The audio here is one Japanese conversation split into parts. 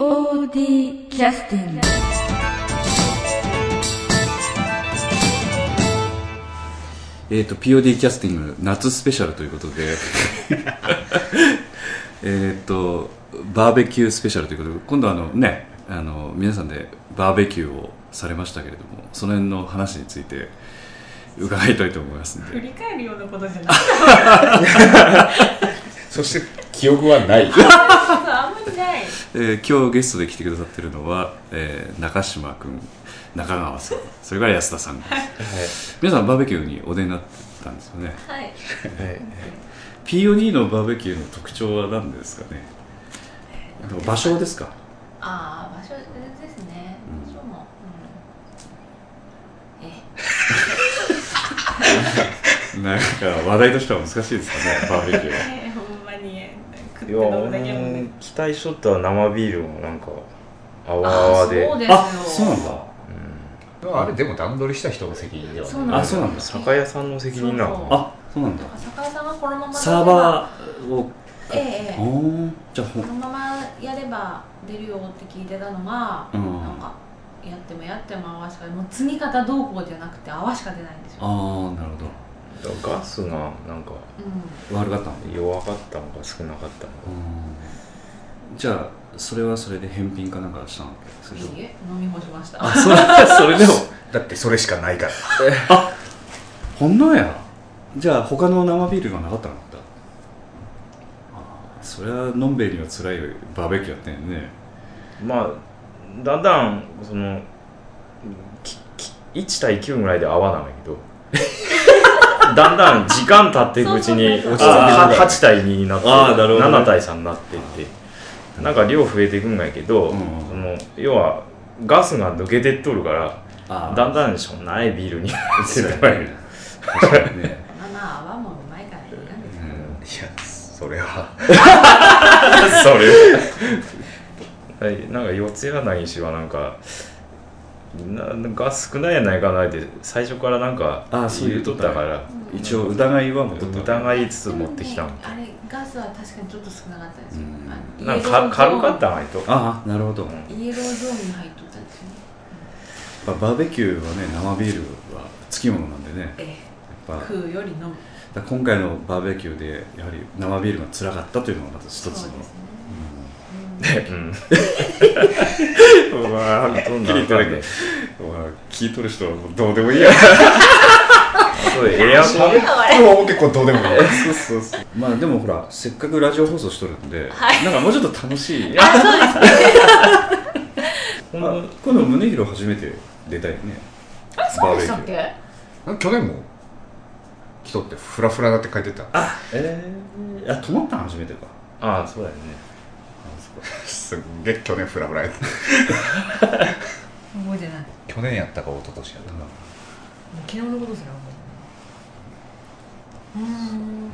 POD キャスティングえっ、と POD キャスティング夏スペシャルということで。えっとバーベキュースペシャルということで。今度あのねあの皆さんでバーベキューをされましたけれどもその辺の話について伺いたいと思いますので。振り返るようなことじゃない。そして記憶はないえー今日ゲストで来てくださってるのは、えー中島君中川さんそれから安田さん。です、皆さんバーベキューにお出になってたんですよね。はい、POD のバーベキューの特徴は何ですかね？場所ですか？ああ場所ですね。うん場所も、うん、え。なんか話題としては難しいですかねバーベキューは いや期待しとった生ビールもなんかあわあああわでそうですよあそうなん。だあれでも段取りした人の責任ではなんあそうなんだ。酒屋さんの責任なの。あそうなんだ。酒屋さんがこのままサーバーをええじゃこのままやれば出るよって聞いてたのが、うん。なんかやってもやっても泡しかもう積み方どうこうじゃなくて泡しか出ないんですよ、ああなるほガスがなんか悪かったの。弱かったのか少なかったのか。うん。じゃあそれはそれで返品かなんかしたのいいえ飲み干しました。あそれ それでも？だってそれしかないから。ほんのや？じゃあ他の生ビールがなかったの？かあーそれはのんべえには辛いバーベキューやったんやね。まあだんだんそのきき1対9ぐらいで合わないんだけど だんだん時間経っていくうちにそうそうそうそう。あー8対2になってあーなるほどね。7対3になっていってなんか量増えていくんやけど、うんその要はガスが抜けてっとるからあだんだんしょうないビールになってそうるとかやね。確かにね、まあまあ泡もうまいからいいな。ん。ですけどいやそれは。それは。いなんか四谷柳氏はなんかなガス少ないやないかなって最初からなんかあそう言うとったから。うん一応疑いは持っとった。疑いつつ持ってきた。もねあれガスは確かにちょっと少なかったですよ、うん。なんかか軽かったないと。ああなるほど、イエローゾーンに入っとったんですよね。やっぱバーベキューはね生ビールはつきものなんでね。えやっぱ。え食うより飲む。今回のバーベキューでやはり生ビールが辛かったというのがまず一つのね。うん。うわーどんな聞いてるけど。ねまあ聞いとる人はどうでもいいや。そうエアコン。もう結構どうでもいい。そうそうそう。まあでもほらせっかくラジオ放送しとるんで、なんかもうちょっと楽しい。あそうですね。あ今度宗弘初めて出たいね。あそうでしたっけ？去年も来とってフラフラだって書いてた。あええー、あ泊まったの初めてか。ああそうだよねすんげえ去年フラフラやった。覚えてない。も去年やったか一昨年やったか。う昨日のことすら覚えてない。うん。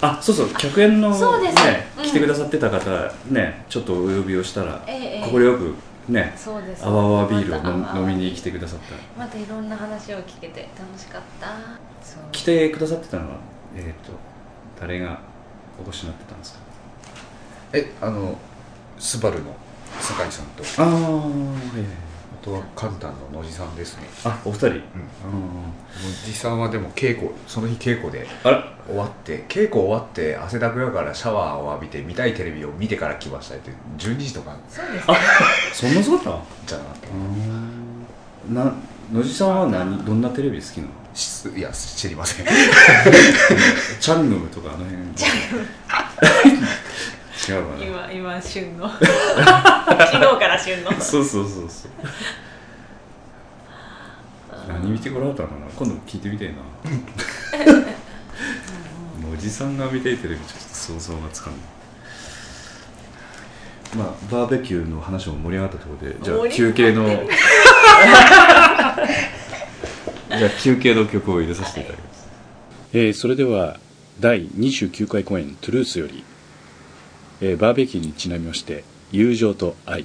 あそうそう客演のそうです。ね、うん。来てくださってた方ねちょっとお呼びをしたらええええ。快くねそうです。あわあわビールを飲飲みに来てくださった。またいろんな話を聞けて楽しかった。そう。来てくださってたのはえっ、と誰がお越しになってたんですか？えあのスバルの酒井さんと。ああはいはいあとはカンタンの野地さんですね。あお二人、うん、野地さんはでも稽古その日稽古で。あら。終わって稽古終わって汗だくやからシャワーを浴びて見たいテレビを見てから来ましたって12時とか。そうですね。そんなそうだった？じゃなかった。うん。な野地さんは何どんなテレビ好きなの？しいや知りません。チャングムとかあの辺違うかな今今旬の。昨日から旬の。そうそうそうそう。何見てこられたのかな。今度聞いてみたいな。おじさんが見たいテレビちょっと想像がつかんない。まあバーベキューの話も盛り上がったところでじゃあ休憩の じゃあ休憩の曲を入れさせていただきます、えーそれでは第29回公演「トゥルース」より、えーバーベキューにちなみまして「友情と愛」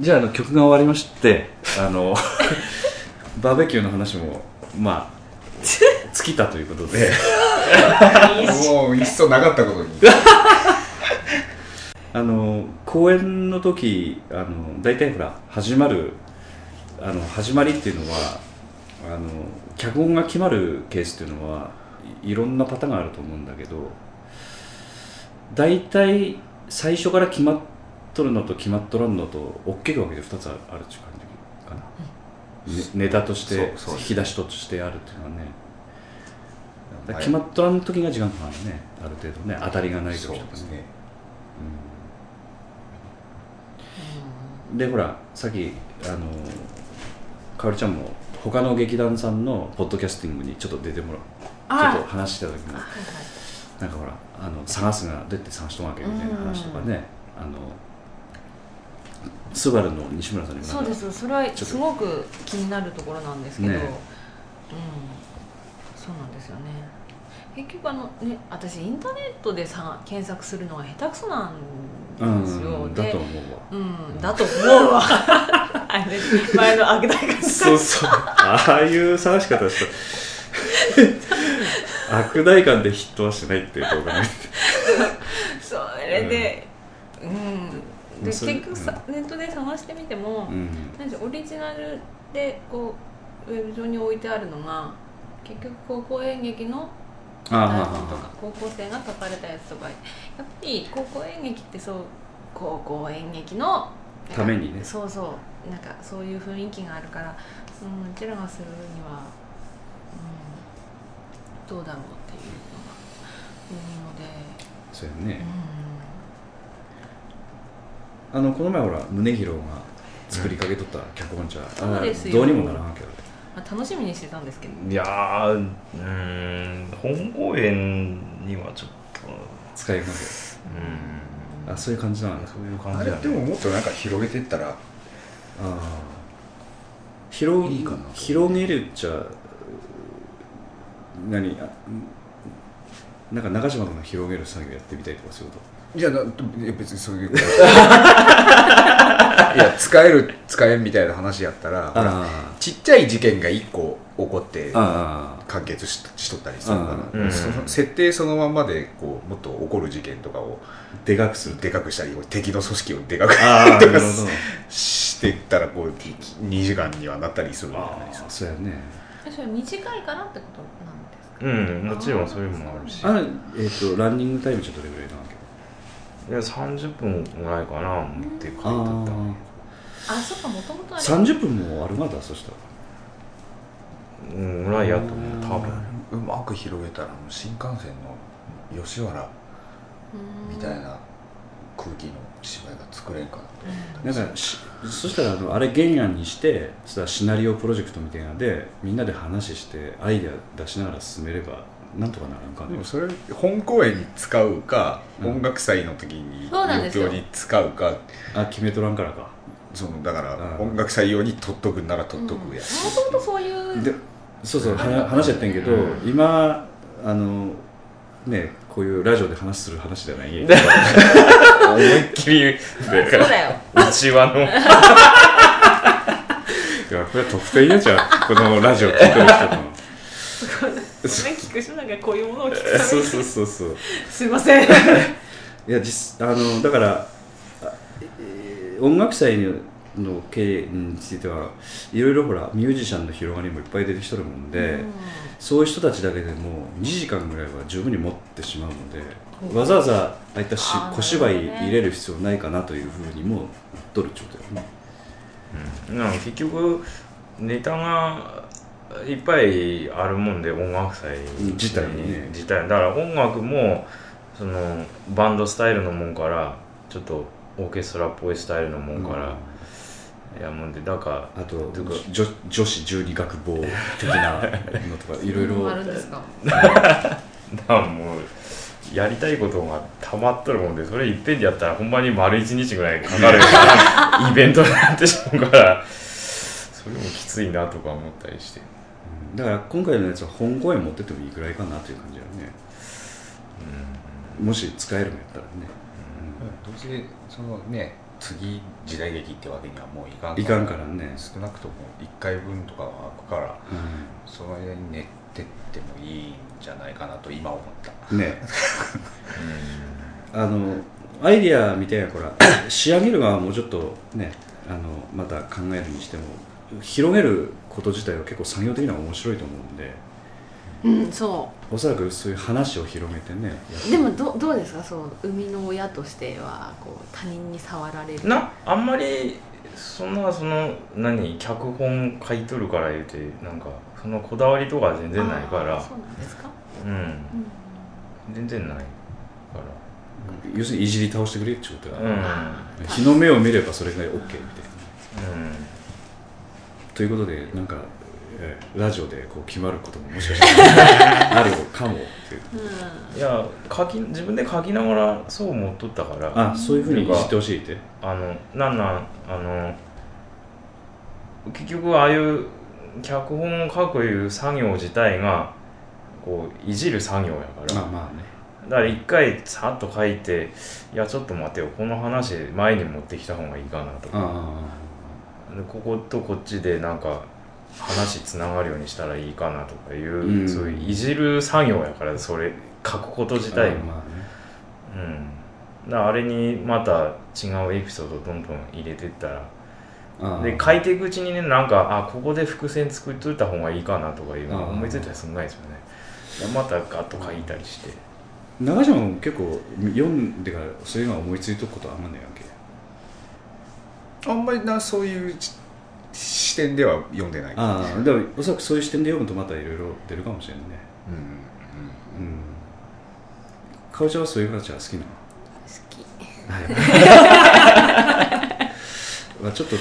じゃああの曲が終わりましてあの バーベキューの話もまあ尽きたということで。もういっそなかったことに。あの公演の時あの大体ほら始まるあの始まりっていうのはあの脚本が決まるケースっていうのはいいろんなパターンがあると思うんだけど大体最初から決まっとるのと決まっとらんのと大きく分けて2つあるっていう感じかな、ねネタとして引き出しとしてあるっていうのはね。決まっとらん時が時間かかるねある程度ね。当たりがない時とかね。そうですね。でほらさっきあのかおりちゃんも他の劇団さんのポッドキャスティングにちょっと出てもらう。あちょっと話した時に。はいはい。なんかほらあの探すがどうやって探しとんわけみたいな話とかね。あのスバルの西村さんにそうです。それはすごく気になるところなんですけど、ねうん。そうなんですよね。結局あのね私インターネットでさ検索するのが下手くそなんですよ、うんだでと思うわ。うんだと思うわ。前の悪大会そうそう。ああいう探し方した。悪大感でヒットはしないって動画ね。それでうん、で結局さ、ネットで探してみても、うん。オリジナルでこうウェブ上に置いてあるのが結局高校演劇の台あ本とか高校生が書かれたやつとか。やっぱり高校演劇ってそう高校演劇のためにね。そうそう。なんかそういう雰囲気があるから、うん、うちらがするには、うん、どうだろうっていうのが多いので、そうやね、うん、あのこの前ほら宗弘が作りかけとった脚本じゃ、そうあですよ。どうにもならんけど。まあ、楽しみにしてたんですけどいやーうーん本公演にはちょっと。使いかけうん。あそういう感じなのそういう感あじだねれでももっとなんか広げてったらああ広いいかな。広げるっちゃ何あなんか中島君が広げる作業やってみたいとかそういうこいやな別にそういう いや使える使えんみたいな話やったらとほらちっちゃい事件が1個起こってああ。完結ししとったりするかうん。らその設定そのままでこうもっと起こる事件とかをでかくするでかくしたり敵の組織をでかくああなるほど。していったらこう2時間にはなったりするんじゃないですか。ああそうやね。えそれ短いからってことなんですか？うんもちろんそういうのもあるし。あのえっ、とランニングタイムちょっとどれぐらいなわけ？いや30分ぐらいかな思って書いとった。あそっかもともとあれ。30分もあるまだそしたら。うんぐらいやと思う多分。うまく広げたら新幹線の吉原うんみたいな空気の芝居が作れんかな。なんかしそしたらあのあれ原案にしてそしたらシナリオプロジェクトみたいなのでみんなで話してアイデア出しながら進めればなんとかならんかねでもそれ本公演に使うか、うん。音楽祭の時に余興に使うか。あ決めとらんからか。そのだからうん音楽祭用に取っとくなら取っとくや、もともとそういうでそうそうは話やってんけど、うん。今あのねこういうラジオで話する話じゃない 思いっきりそうだよ。内輪の。いやこれは特定やじゃんこのラジオ聞いてる人の 聞く人なんかこういう。ものを聞くためにそうそうそうそうすいませんいや実あのだから音楽祭の経営についてはいろいろほらミュージシャンの広がりもいっぱい出てきとるもんで、そういう人たちだけでも2時間ぐらいは十分に持ってしまうのでわざわざああいったし小芝居入れる必要ないかなというふうにもなっとるってことだよねなん。か結局ネタがいっぱいあるもんで音楽祭自体にね。自体。だから音楽もそのバンドスタイルのもんからちょっとオーケストラっぽいスタイルのもんから、いやもんでだからあと女女子十二学坊的なのとかいろいろあるんですか？だからもうやりたいことがたまっとるもんでそれいっぺんでやったらほんまに丸一日ぐらいかかるような イベントになってしまうからそれもきついなとか思ったりして。うんだから今回のやつは本公演持ってってもいいくらいかなという感じだよね。もし使えるんやったらね、どうせそのね次時代劇ってわけにはもういかんいかんからね。少なくとも1回分とかは空くからうその間に寝てってもいいんじゃないかなと今思った。ん。ねあのアイディアみたいなほら 仕上げる側はもうちょっとねあのまた考えるにしても広げること自体は結構作業的には面白いと思うんで。うんそおそらくそういう話を広げてねうでもどどうですか？そう生みの親としてはこう他人に触られる。なあんまりそんなその何？脚本書いとるから言うてなんかそのこだわりとか全然ないから。そうなんですか、うん。うん全然ないか要するにいじり倒してくれってことだ、ら。うん。日の目を見ればそれが OK みたいな。うんということでなんか、えーラジオでこう決まることももしかしたらあるかもっていう。うん。いや書き自分で書きながらそう思っとったから。あそういうふうにいじってほしいって？あのなんなんあの結局ああいう脚本を書くいう作業自体がこういじる作業やから。まあまあね。だから一回さっと書いていやちょっと待てよ。この話前に持ってきた方がいいかなとかこことこっちでなんか話つながるようにしたらいいかなとかいう、うん。そういういじる作業やからそれ書くこと自あ体まあね。うん。だあれにまた違うエピソードをどんどん入れてったら。あで書いていくうちにねなんかあここで伏線作っといた方がいいかなとかいうの思いついたりすんないですよね。でまたガッと書いたりして。長島も結構読んでからそういうのは思いついとくことあんまねえわけ？あんまりなそういうし視点では読んでない。ああだからおそらくそういう視点で読むとまたいろいろ出るかもしれないね。うんうんかおちゃんはそういう形は好きなの？好き。はい。まあちょっと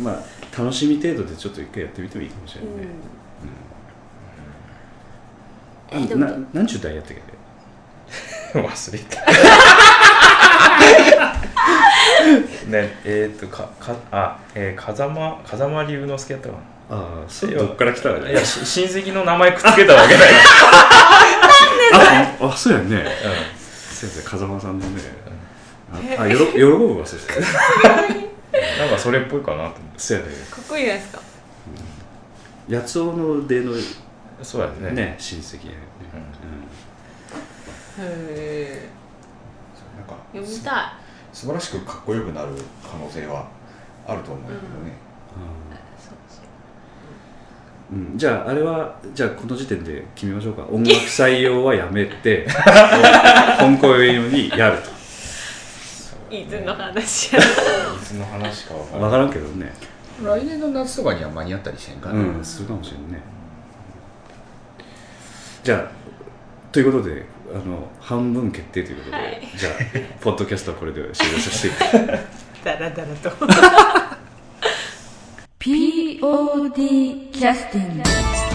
まあ楽しみ程度でちょっと一回やってみてもいいかもしれないね、うん。えでもな何十代やったっけ？忘れた ね。えーっとかかあ、えー、風間風間龍之介やったかああそれどっから来たらないやし親戚の名前くっつけたわけない、ああそうやね。先生風間さんのね。ああよろ喜ぶわそしてうん、なんかそれっぽいかなと思って。そうやね。かっこいいじゃないですか？八尾の出のそうやね。ね親戚やね、へえなんか読みた素晴らしくかっこよくなる可能性はあると思うけどね、うん。うん、じゃああれはじゃあこの時点で決めましょうか。音楽採用はやめて 本校用にやるいつの話。やいつの話かわかと分らない。からんけどね。来年の夏とかには間に合ったりせんかな、うんするかもしれんね。じゃあということであの半分決定ということで、はい。じゃあポッドキャストはこれで終了させて。いただきますダラダラと。POD キャスティング